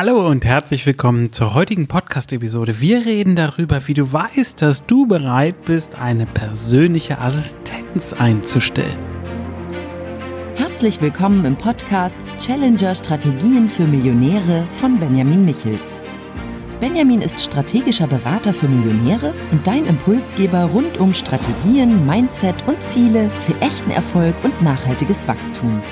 Hallo und herzlich willkommen zur heutigen Podcast-Episode. Wir reden darüber, wie du weißt, dass du bereit bist, eine persönliche Assistenz einzustellen. Herzlich willkommen im Podcast Challenger Strategien für Millionäre von Benjamin Michels. Benjamin ist strategischer Berater für Millionäre und dein Impulsgeber rund um Strategien, Mindset und Ziele für echten Erfolg und nachhaltiges Wachstum.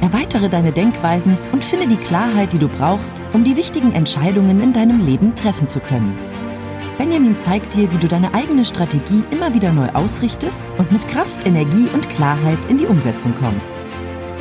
Erweitere deine Denkweisen und finde die Klarheit, die du brauchst, um die wichtigen Entscheidungen in deinem Leben treffen zu können. Benjamin zeigt dir, wie du deine eigene Strategie immer wieder neu ausrichtest und mit Kraft, Energie und Klarheit in die Umsetzung kommst.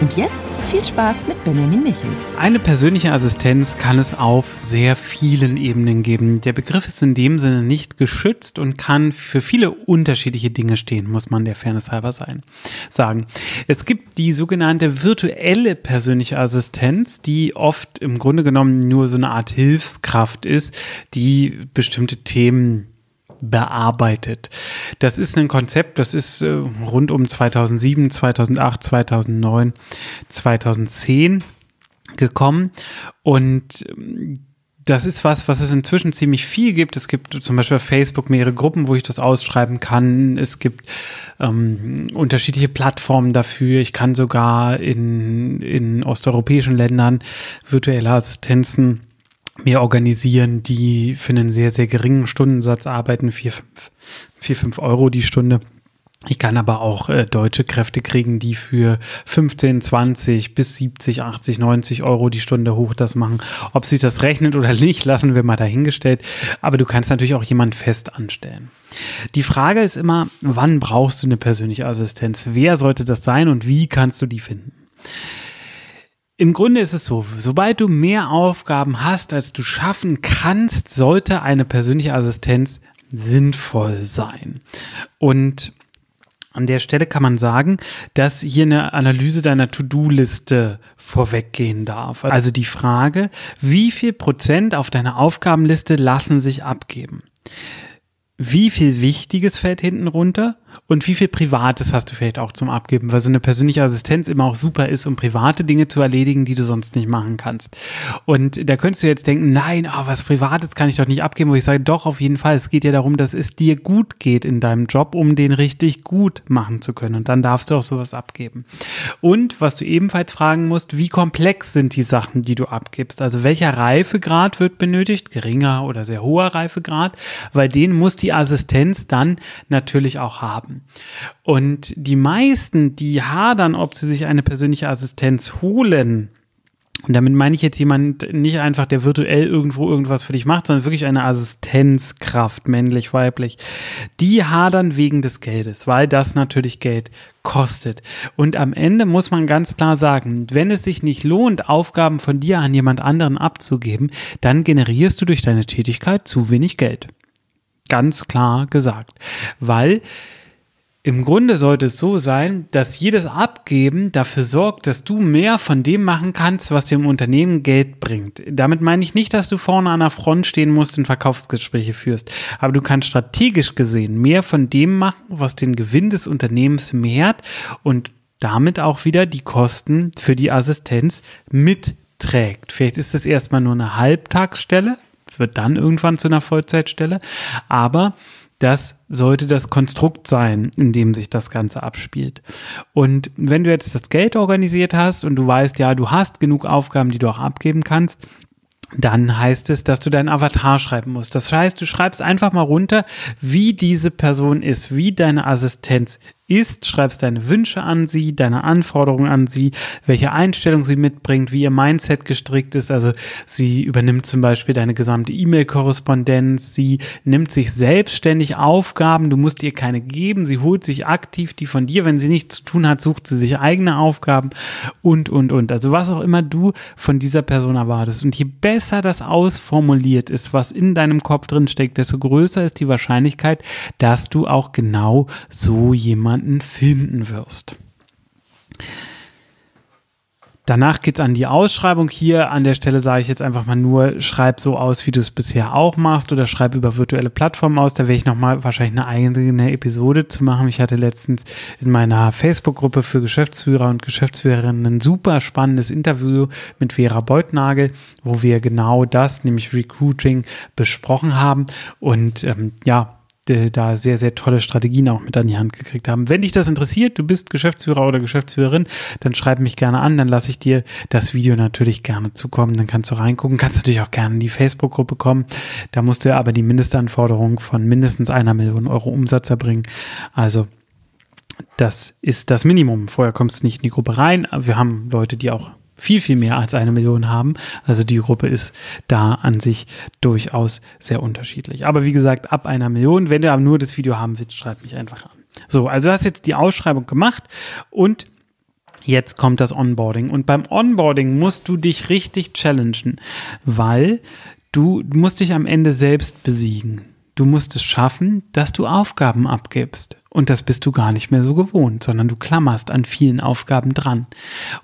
Und jetzt viel Spaß mit Benjamin Michels. Eine persönliche Assistenz kann es auf sehr vielen Ebenen geben. Der Begriff ist in dem Sinne nicht geschützt und kann für viele unterschiedliche Dinge stehen, muss man der Fairness halber sein, sagen. Es gibt die sogenannte virtuelle persönliche Assistenz, die oft im Grunde genommen nur so eine Art Hilfskraft ist, die bestimmte Themen bearbeitet. Das ist ein Konzept, das ist äh, rund um 2007, 2008, 2009, 2010 gekommen und ähm, das ist was, was es inzwischen ziemlich viel gibt. Es gibt zum Beispiel auf Facebook mehrere Gruppen, wo ich das ausschreiben kann. Es gibt ähm, unterschiedliche Plattformen dafür. Ich kann sogar in, in osteuropäischen Ländern virtuelle Assistenzen mir organisieren, die für einen sehr, sehr geringen Stundensatz arbeiten, 4, 5, 5 Euro die Stunde. Ich kann aber auch äh, deutsche Kräfte kriegen, die für 15, 20 bis 70, 80, 90 Euro die Stunde hoch das machen. Ob sich das rechnet oder nicht, lassen wir mal dahingestellt. Aber du kannst natürlich auch jemand fest anstellen. Die Frage ist immer, wann brauchst du eine persönliche Assistenz? Wer sollte das sein und wie kannst du die finden? Im Grunde ist es so, sobald du mehr Aufgaben hast, als du schaffen kannst, sollte eine persönliche Assistenz sinnvoll sein. Und an der Stelle kann man sagen, dass hier eine Analyse deiner To-Do-Liste vorweggehen darf. Also die Frage, wie viel Prozent auf deiner Aufgabenliste lassen sich abgeben? Wie viel Wichtiges fällt hinten runter und wie viel Privates hast du vielleicht auch zum Abgeben, weil so eine persönliche Assistenz immer auch super ist, um private Dinge zu erledigen, die du sonst nicht machen kannst. Und da könntest du jetzt denken, nein, oh, was Privates kann ich doch nicht abgeben, wo ich sage, doch, auf jeden Fall. Es geht ja darum, dass es dir gut geht in deinem Job, um den richtig gut machen zu können. Und dann darfst du auch sowas abgeben. Und was du ebenfalls fragen musst, wie komplex sind die Sachen, die du abgibst? Also welcher Reifegrad wird benötigt? Geringer oder sehr hoher Reifegrad? Weil den muss die Assistenz dann natürlich auch haben haben. Und die meisten, die hadern, ob sie sich eine persönliche Assistenz holen, und damit meine ich jetzt jemand nicht einfach, der virtuell irgendwo irgendwas für dich macht, sondern wirklich eine Assistenzkraft, männlich, weiblich. Die hadern wegen des Geldes, weil das natürlich Geld kostet. Und am Ende muss man ganz klar sagen, wenn es sich nicht lohnt, Aufgaben von dir an jemand anderen abzugeben, dann generierst du durch deine Tätigkeit zu wenig Geld. Ganz klar gesagt. Weil im Grunde sollte es so sein, dass jedes Abgeben dafür sorgt, dass du mehr von dem machen kannst, was dem Unternehmen Geld bringt. Damit meine ich nicht, dass du vorne an der Front stehen musst und Verkaufsgespräche führst, aber du kannst strategisch gesehen mehr von dem machen, was den Gewinn des Unternehmens mehrt und damit auch wieder die Kosten für die Assistenz mitträgt. Vielleicht ist das erstmal nur eine Halbtagsstelle, wird dann irgendwann zu einer Vollzeitstelle, aber das sollte das Konstrukt sein, in dem sich das Ganze abspielt. Und wenn du jetzt das Geld organisiert hast und du weißt, ja, du hast genug Aufgaben, die du auch abgeben kannst, dann heißt es, dass du deinen Avatar schreiben musst. Das heißt, du schreibst einfach mal runter, wie diese Person ist, wie deine Assistenz ist, schreibst deine Wünsche an sie, deine Anforderungen an sie, welche Einstellung sie mitbringt, wie ihr Mindset gestrickt ist. Also sie übernimmt zum Beispiel deine gesamte E-Mail-Korrespondenz, sie nimmt sich selbstständig Aufgaben, du musst ihr keine geben, sie holt sich aktiv die von dir, wenn sie nichts zu tun hat, sucht sie sich eigene Aufgaben und, und, und. Also was auch immer du von dieser Person erwartest. Und je besser das ausformuliert ist, was in deinem Kopf drin steckt, desto größer ist die Wahrscheinlichkeit, dass du auch genau so jemand jemanden finden wirst. Danach geht's an die Ausschreibung. Hier an der Stelle sage ich jetzt einfach mal nur, schreib so aus, wie du es bisher auch machst oder schreib über virtuelle Plattformen aus. Da werde ich nochmal wahrscheinlich eine eigene Episode zu machen. Ich hatte letztens in meiner Facebook-Gruppe für Geschäftsführer und Geschäftsführerinnen ein super spannendes Interview mit Vera Beutnagel, wo wir genau das, nämlich Recruiting, besprochen haben. Und ähm, ja, da sehr, sehr tolle Strategien auch mit an die Hand gekriegt haben. Wenn dich das interessiert, du bist Geschäftsführer oder Geschäftsführerin, dann schreib mich gerne an, dann lasse ich dir das Video natürlich gerne zukommen, dann kannst du reingucken, kannst natürlich auch gerne in die Facebook-Gruppe kommen. Da musst du ja aber die Mindestanforderung von mindestens einer Million Euro Umsatz erbringen. Also das ist das Minimum. Vorher kommst du nicht in die Gruppe rein. Wir haben Leute, die auch viel, viel mehr als eine Million haben. Also die Gruppe ist da an sich durchaus sehr unterschiedlich. Aber wie gesagt, ab einer Million, wenn du aber nur das Video haben willst, schreib mich einfach an. So, also du hast jetzt die Ausschreibung gemacht und jetzt kommt das Onboarding. Und beim Onboarding musst du dich richtig challengen, weil du musst dich am Ende selbst besiegen. Du musst es schaffen, dass du Aufgaben abgibst. Und das bist du gar nicht mehr so gewohnt, sondern du klammerst an vielen Aufgaben dran.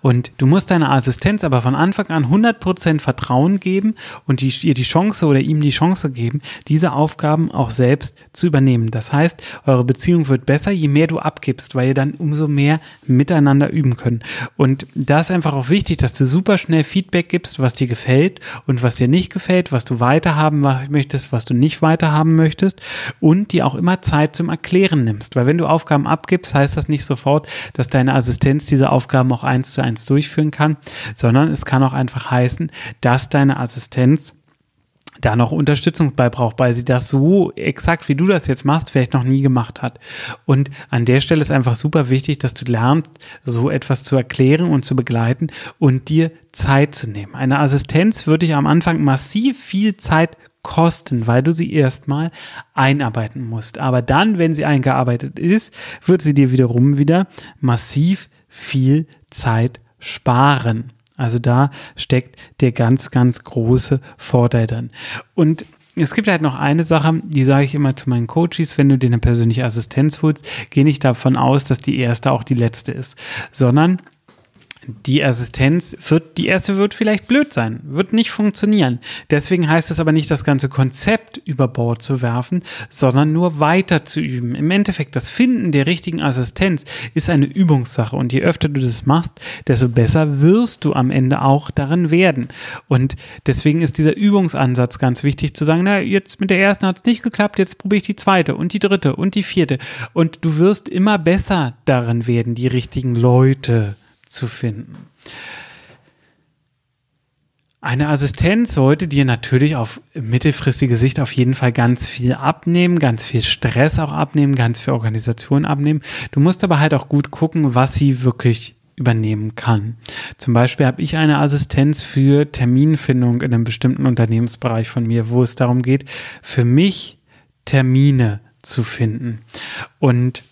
Und du musst deiner Assistenz aber von Anfang an 100% Vertrauen geben und die, ihr die Chance oder ihm die Chance geben, diese Aufgaben auch selbst zu übernehmen. Das heißt, eure Beziehung wird besser, je mehr du abgibst, weil ihr dann umso mehr miteinander üben könnt. Und da ist einfach auch wichtig, dass du super schnell Feedback gibst, was dir gefällt und was dir nicht gefällt, was du weiterhaben möchtest, was du nicht weiterhaben möchtest und dir auch immer Zeit zum Erklären nimmst weil wenn du Aufgaben abgibst, heißt das nicht sofort, dass deine Assistenz diese Aufgaben auch eins zu eins durchführen kann, sondern es kann auch einfach heißen, dass deine Assistenz da noch Unterstützung bei braucht, weil sie das so exakt, wie du das jetzt machst, vielleicht noch nie gemacht hat. Und an der Stelle ist einfach super wichtig, dass du lernst, so etwas zu erklären und zu begleiten und dir Zeit zu nehmen. Eine Assistenz würde dich am Anfang massiv viel Zeit kosten, weil du sie erstmal einarbeiten musst. Aber dann, wenn sie eingearbeitet ist, wird sie dir wiederum wieder massiv viel Zeit sparen. Also da steckt der ganz, ganz große Vorteil dann. Und es gibt halt noch eine Sache, die sage ich immer zu meinen Coaches, wenn du dir eine persönliche Assistenz holst, geh nicht davon aus, dass die erste auch die letzte ist, sondern die Assistenz wird, die erste wird vielleicht blöd sein, wird nicht funktionieren. Deswegen heißt es aber nicht, das ganze Konzept über Bord zu werfen, sondern nur weiter zu üben. Im Endeffekt, das Finden der richtigen Assistenz ist eine Übungssache und je öfter du das machst, desto besser wirst du am Ende auch darin werden. Und deswegen ist dieser Übungsansatz ganz wichtig zu sagen, na, jetzt mit der ersten hat es nicht geklappt, jetzt probiere ich die zweite und die dritte und die vierte. Und du wirst immer besser darin werden, die richtigen Leute zu finden. Eine Assistenz sollte dir natürlich auf mittelfristige Sicht auf jeden Fall ganz viel abnehmen, ganz viel Stress auch abnehmen, ganz viel Organisation abnehmen. Du musst aber halt auch gut gucken, was sie wirklich übernehmen kann. Zum Beispiel habe ich eine Assistenz für Terminfindung in einem bestimmten Unternehmensbereich von mir, wo es darum geht, für mich Termine zu finden. Und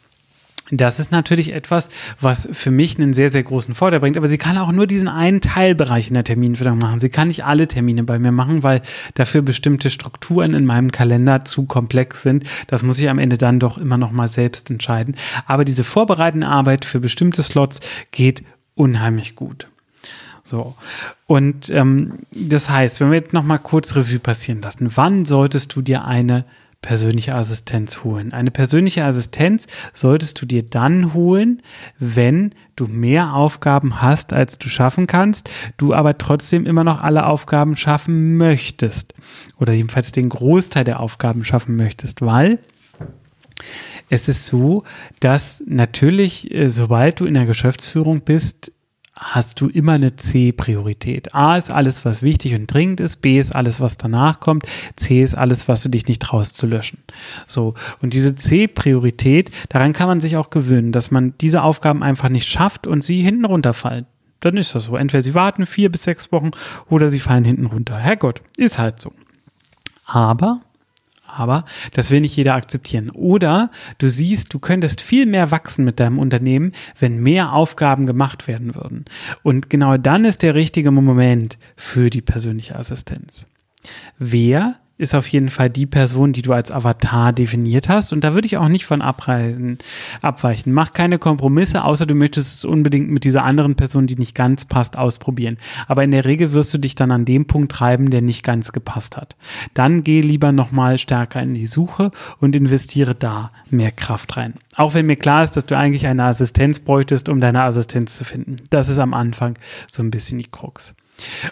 das ist natürlich etwas, was für mich einen sehr, sehr großen Vorteil bringt. Aber sie kann auch nur diesen einen Teilbereich in der Terminfindung machen. Sie kann nicht alle Termine bei mir machen, weil dafür bestimmte Strukturen in meinem Kalender zu komplex sind. Das muss ich am Ende dann doch immer noch mal selbst entscheiden. Aber diese vorbereitende Arbeit für bestimmte Slots geht unheimlich gut. So. Und ähm, das heißt, wenn wir jetzt noch mal kurz Revue passieren lassen, wann solltest du dir eine persönliche Assistenz holen. Eine persönliche Assistenz solltest du dir dann holen, wenn du mehr Aufgaben hast, als du schaffen kannst, du aber trotzdem immer noch alle Aufgaben schaffen möchtest oder jedenfalls den Großteil der Aufgaben schaffen möchtest, weil es ist so, dass natürlich, äh, sobald du in der Geschäftsführung bist, hast du immer eine C-Priorität. A ist alles, was wichtig und dringend ist. B ist alles, was danach kommt. C ist alles, was du dich nicht traust zu löschen. So. Und diese C-Priorität, daran kann man sich auch gewöhnen, dass man diese Aufgaben einfach nicht schafft und sie hinten runterfallen. Dann ist das so. Entweder sie warten vier bis sechs Wochen oder sie fallen hinten runter. Herrgott, ist halt so. Aber aber das will nicht jeder akzeptieren. Oder du siehst, du könntest viel mehr wachsen mit deinem Unternehmen, wenn mehr Aufgaben gemacht werden würden. Und genau dann ist der richtige Moment für die persönliche Assistenz. Wer ist auf jeden Fall die Person, die du als Avatar definiert hast. Und da würde ich auch nicht von abreichen, abweichen. Mach keine Kompromisse, außer du möchtest es unbedingt mit dieser anderen Person, die nicht ganz passt, ausprobieren. Aber in der Regel wirst du dich dann an dem Punkt treiben, der nicht ganz gepasst hat. Dann geh lieber nochmal stärker in die Suche und investiere da mehr Kraft rein. Auch wenn mir klar ist, dass du eigentlich eine Assistenz bräuchtest, um deine Assistenz zu finden. Das ist am Anfang so ein bisschen die Krux.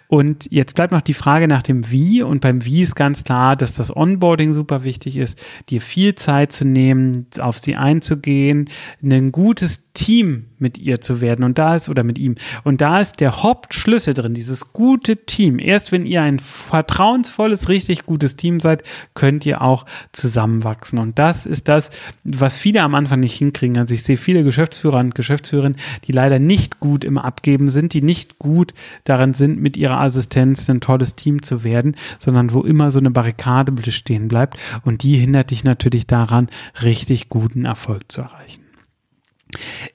Und jetzt bleibt noch die Frage nach dem Wie. Und beim Wie ist ganz klar, dass das Onboarding super wichtig ist, dir viel Zeit zu nehmen, auf sie einzugehen, ein gutes Team mit ihr zu werden. Und da ist, oder mit ihm. Und da ist der Hauptschlüssel drin, dieses gute Team. Erst wenn ihr ein vertrauensvolles, richtig gutes Team seid, könnt ihr auch zusammenwachsen. Und das ist das, was viele am Anfang nicht hinkriegen. Also ich sehe viele Geschäftsführer und Geschäftsführerinnen, die leider nicht gut im Abgeben sind, die nicht gut daran sind, mit ihrer Assistenz ein tolles Team zu werden, sondern wo immer so eine Barrikade bestehen bleibt. Und die hindert dich natürlich daran, richtig guten Erfolg zu erreichen.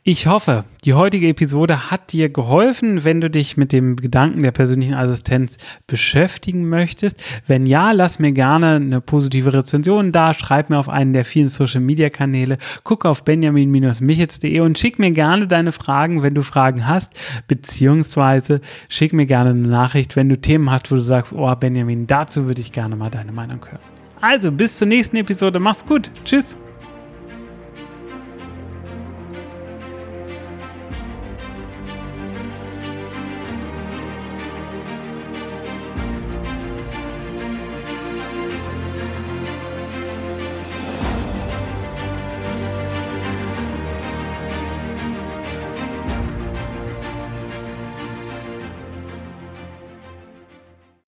Ich hoffe, die heutige Episode hat dir geholfen, wenn du dich mit dem Gedanken der persönlichen Assistenz beschäftigen möchtest. Wenn ja, lass mir gerne eine positive Rezension da, schreib mir auf einen der vielen Social Media Kanäle, guck auf benjamin-michitz.de und schick mir gerne deine Fragen, wenn du Fragen hast, beziehungsweise schick mir gerne eine Nachricht, wenn du Themen hast, wo du sagst, oh Benjamin, dazu würde ich gerne mal deine Meinung hören. Also, bis zur nächsten Episode. Mach's gut. Tschüss.